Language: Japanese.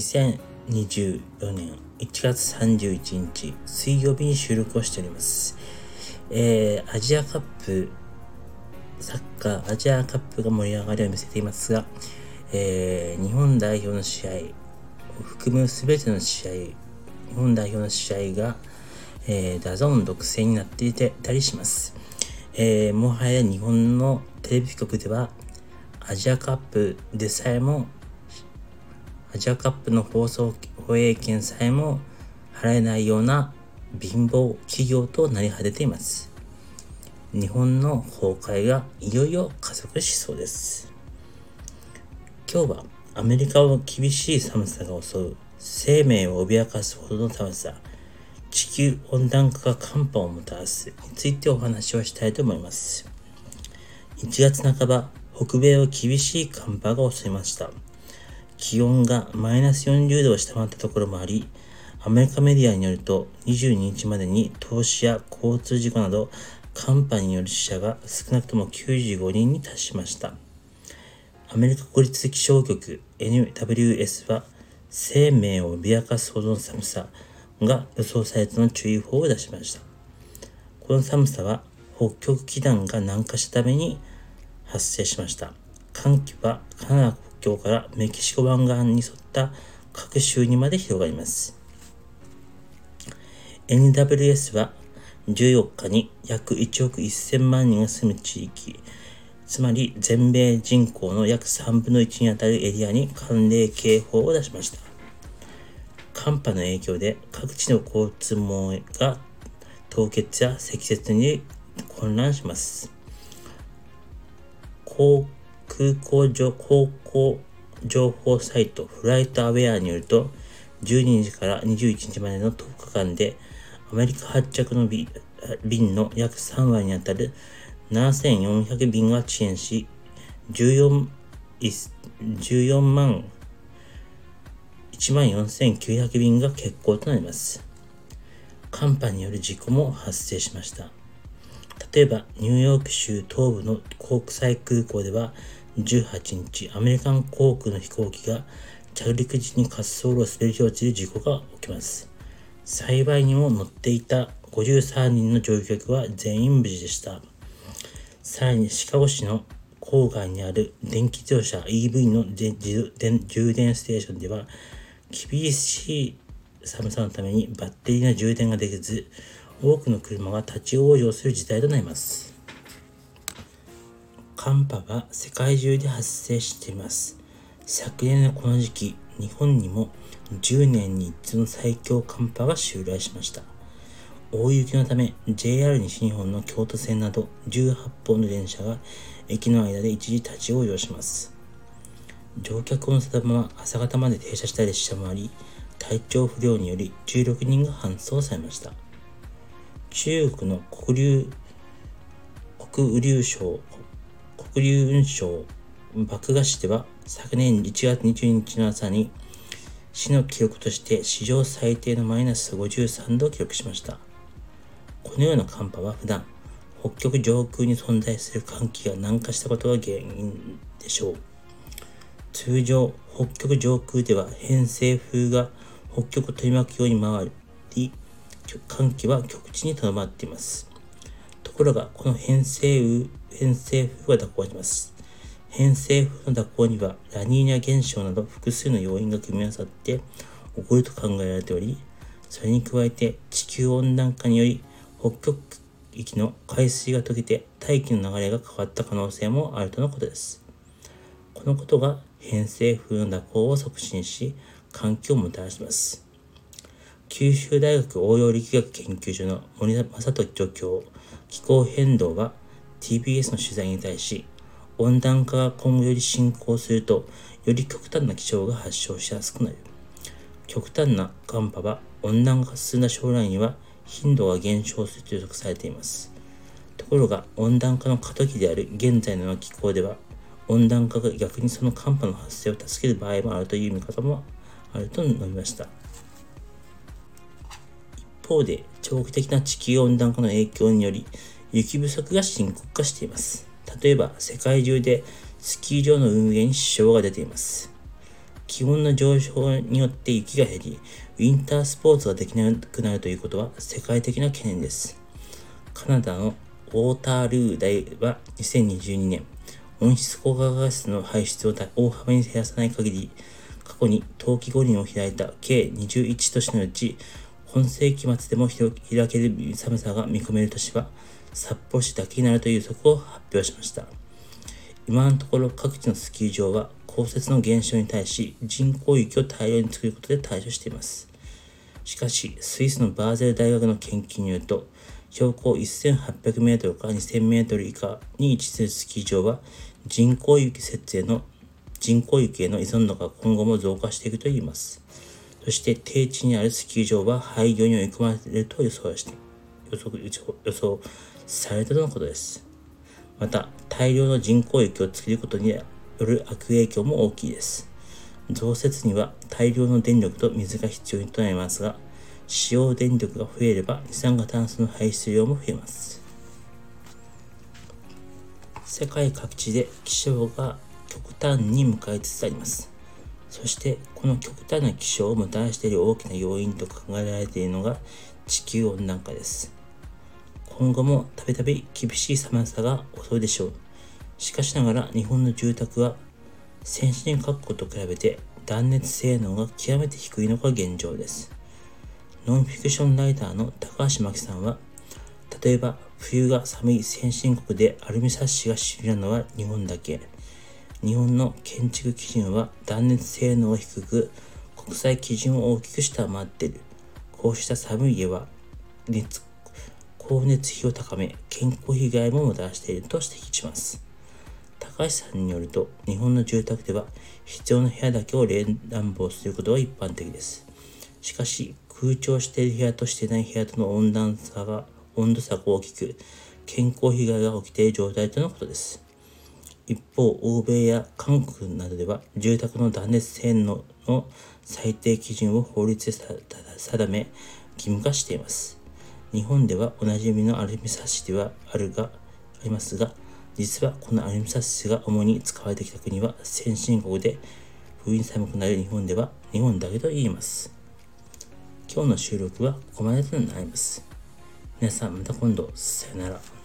2024年1月31日水曜日に収録をしております。えー、アジアカップ、サッカー、アジアカップが盛り上がりを見せていますが、えー、日本代表の試合を含む全ての試合、日本代表の試合が、えー、 DAZN 独占になっていてたりします。えー、もはや日本のテレビ局ではアジアカップでさえもアジアカップの放送放映権さえも払えないような貧乏企業となり果てています。日本の崩壊がいよいよ加速しそうです。今日はアメリカを厳しい寒さが襲う生命を脅かすほどの寒さ地球温暖化が寒波をもたらすについてお話をしたいと思います。1月半ば、北米を厳しい寒波が襲いました。気温がマイナス40度を下回ったところもあり、アメリカメディアによると22日までに投資や交通事故など寒波による死者が少なくとも95人に達しました。アメリカ国立気象局 NWS は生命を脅かすほどの寒さが予想されての注意報を出しました。この寒さは北極気団が南下したために発生しました。寒気はカナダ境からメキシコ湾岸に沿った各州にまで広がります。NWS は14日に約1億1000万人が住む地域、つまり全米人口の約3分の1にあたるエリアに寒冷警報を出しました。寒波の影響で各地の交通網が凍結や積雪に混乱します。航空港上航行情報サイトフライトアウェアによると12日から21日までの10日間でアメリカ発着の便の約3割にあたる7400便が遅延し14 14万1万4900便が欠航となります。寒波による事故も発生しました。例えば、ニューヨーク州東部の国際空港では、18日、アメリカン航空の飛行機が着陸時に滑走路を滑り落ちる事故が起きます。幸いにも乗っていた53人の乗客は全員無事でした。さらにシカゴ市の郊外にある電気自動車 EV の充電ステーションでは厳しい寒さのためにバッテリーの充電ができず、多くの車が立ち往生する事態となります。寒波が世界中で発生しています。昨年のこの時期、日本にも10年に一度の最強寒波が襲来しました。大雪のため JR 西日本の京都線など18本の電車が駅の間で一時立ち往生します。乗客を乗せたまま朝方まで停車した列車もあり、体調不良により16人が搬送されました。中国の国流、国雨流省、国流運省爆賀市では昨年1月22日の朝に市の記録として史上最低のマイナス53度を記録しました。このような寒波は普段北極上空に存在する寒気が南下したことが原因でしょう。通常、北極上空では偏西風が北極を取り巻くように回り、寒気は極地にとどまっています。ところが、この偏西風、偏西風が蛇行します。偏西風の蛇行にはラニーニャ現象など複数の要因が組み合わさって起こると考えられており、それに加えて地球温暖化により北極域の海水が溶けて大気の流れが変わった可能性もあるとのことです。このことが偏西風の蛇行を促進し、環境をもたらします。九州大学応用力学研究所の森田正人助教、気候変動は TBS の取材に対し、温暖化が今後より進行すると、より極端な気象が発症しやすくなる。極端な寒波は温暖化が進んだ将来には頻度が減少すると予測されています。ところが温暖化の過渡期である現在の気候では温暖化が逆にその寒波の発生を助ける場合もあるという見方もあると述べました。方で、長期的な地球温暖化の影響により、雪不足が深刻化しています。例えば、世界中でスキー場の運営に支障が出ています。気温の上昇によって雪が減り、ウィンタースポーツができなくなるということは世界的な懸念です。カナダのウォータールー大は2022年、温室効果ガスの排出を大幅に減らさない限り、過去に冬季五輪を開いた計21都市のうち、本世紀末でも開ける寒さが見込める都市は、札幌市だけになるという予測を発表しました。今のところ各地のスキー場は降雪の減少に対し人工雪を大量に作ることで対処しています。しかし、スイスのバーゼル大学の研究によると、標高1800メートルから2000メートル以下に位置するスキー場は人工雪設営の人工雪への依存度が今後も増加していくといいます。そして低地にあるスキー場は廃業に追い込まれると予想して予測予想されたとのことです。また、大量の人工雪を作ることによる悪影響も大きいです。増設には大量の電力と水が必要となりますが、使用電力が増えれば二酸化炭素の排出量も増えます。世界各地で気象が極端に向かいつつあります。そしてこの極端な気象をもたらしている大きな要因と考えられているのが地球温暖化です。今後もたびたび厳しい寒さが襲うでしょう。しかしながら日本の住宅は先進各国と比べて断熱性能が極めて低いのが現状です。ノンフィクションライターの高橋真紀さんは、例えば冬が寒い先進国でアルミサッシが主流なのは日本だけ。日本の建築基準は断熱性能が低く、国際基準を大きく下回っている。こうした寒い家は熱、光熱費を高め、健康被害ももたらしていると指摘します。高橋さんによると、日本の住宅では必要な部屋だけを冷暖房することが一般的です。しかし、空調している部屋としてない部屋との温暖差が、温度差が大きく、健康被害が起きている状態とのことです。一方、欧米や韓国などでは、住宅の断熱性能の最低基準を法律で定め、義務化しています。日本ではおなじみのアルミサッシではあるが、ありますが、実はこのアルミサッシが主に使われてきた国は先進国で、冬に寒くなる日本では日本だけと言います。今日の収録はここまでとなります。皆さんまた今度、さよなら。